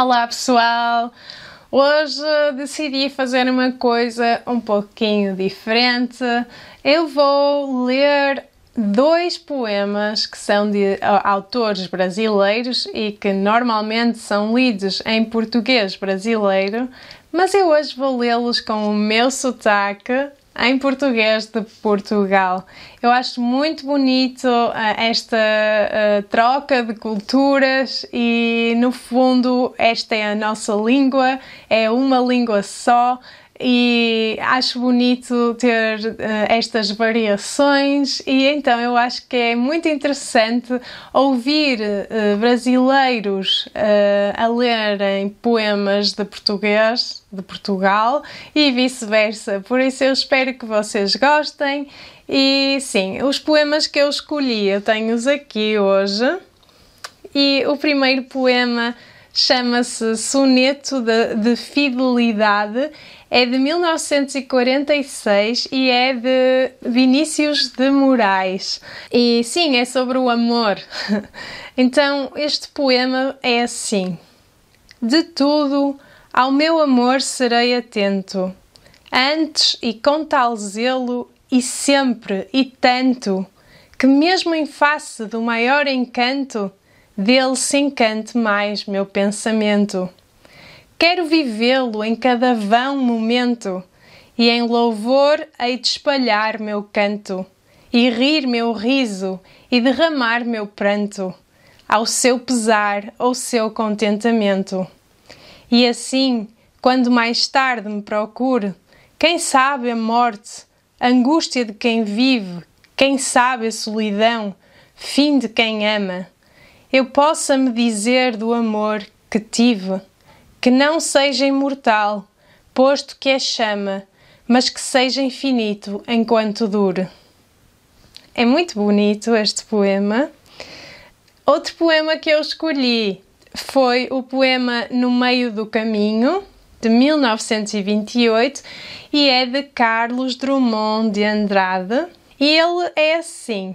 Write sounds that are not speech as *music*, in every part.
Olá pessoal! Hoje decidi fazer uma coisa um pouquinho diferente. Eu vou ler dois poemas que são de autores brasileiros e que normalmente são lidos em português brasileiro, mas eu hoje vou lê-los com o meu sotaque em português de Portugal. Eu acho muito bonito uh, esta uh, troca de culturas e, no fundo, esta é a nossa língua, é uma língua só e acho bonito ter uh, estas variações. E então eu acho que é muito interessante ouvir uh, brasileiros uh, a lerem poemas de português de Portugal e vice-versa. Por isso eu espero que vocês gostem. E sim, os poemas que eu escolhi eu tenho-os aqui hoje. E o primeiro poema chama-se Soneto de, de Fidelidade é de 1946 e é de Vinícius de Moraes. E sim, é sobre o amor. *laughs* Então, este poema é assim: De tudo ao meu amor serei atento, antes e com tal zelo, e sempre e tanto, que mesmo em face do maior encanto, dele se encante mais meu pensamento. Quero vivê-lo em cada vão momento, e em louvor hei de espalhar meu canto, e rir meu riso, e derramar meu pranto, ao seu pesar ou seu contentamento. E assim, quando mais tarde me procure, quem sabe a morte, a angústia de quem vive, quem sabe a solidão, fim de quem ama, eu possa me dizer do amor que tive que não seja imortal, posto que é chama, mas que seja infinito enquanto dure. É muito bonito este poema. Outro poema que eu escolhi foi o poema No Meio do Caminho, de 1928, e é de Carlos Drummond de Andrade. E ele é assim: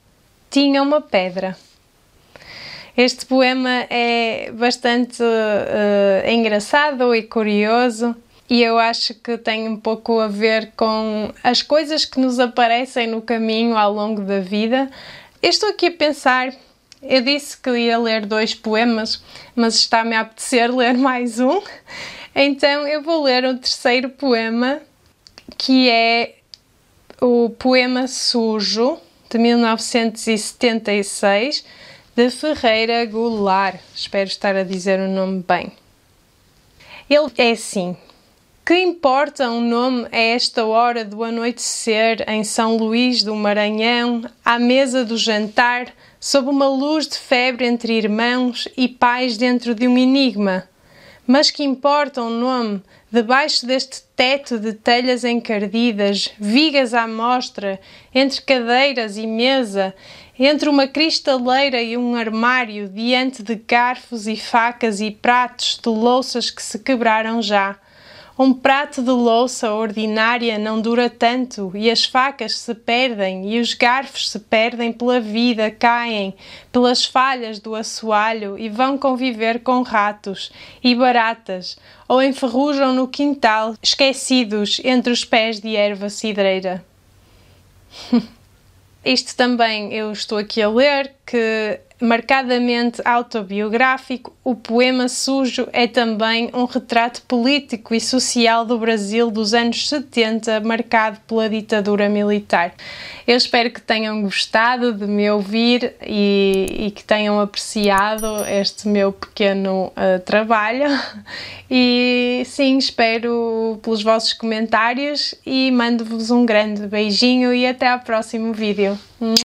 tinha uma pedra. Este poema é bastante uh, engraçado e curioso e eu acho que tem um pouco a ver com as coisas que nos aparecem no caminho ao longo da vida. Eu estou aqui a pensar, eu disse que ia ler dois poemas, mas está-me a apetecer ler mais um, então eu vou ler o terceiro poema, que é o poema Sujo, de 1976 de Ferreira Goulart. Espero estar a dizer o nome bem. Ele é assim. Que importa um nome a esta hora do anoitecer em São Luís do Maranhão, à mesa do jantar, sob uma luz de febre entre irmãos e pais dentro de um enigma? Mas que importa um nome debaixo deste teto de telhas encardidas, vigas à mostra, entre cadeiras e mesa, entre uma cristaleira e um armário, diante de garfos e facas e pratos de louças que se quebraram já. Um prato de louça ordinária não dura tanto, e as facas se perdem, e os garfos se perdem pela vida, caem pelas falhas do assoalho e vão conviver com ratos e baratas, ou enferrujam no quintal, esquecidos entre os pés de erva cidreira. *laughs* Isto também eu estou aqui a ler que marcadamente autobiográfico, o poema Sujo é também um retrato político e social do Brasil dos anos 70, marcado pela ditadura militar. Eu espero que tenham gostado de me ouvir e, e que tenham apreciado este meu pequeno uh, trabalho. *laughs* E sim, espero pelos vossos comentários e mando-vos um grande beijinho e até ao próximo vídeo.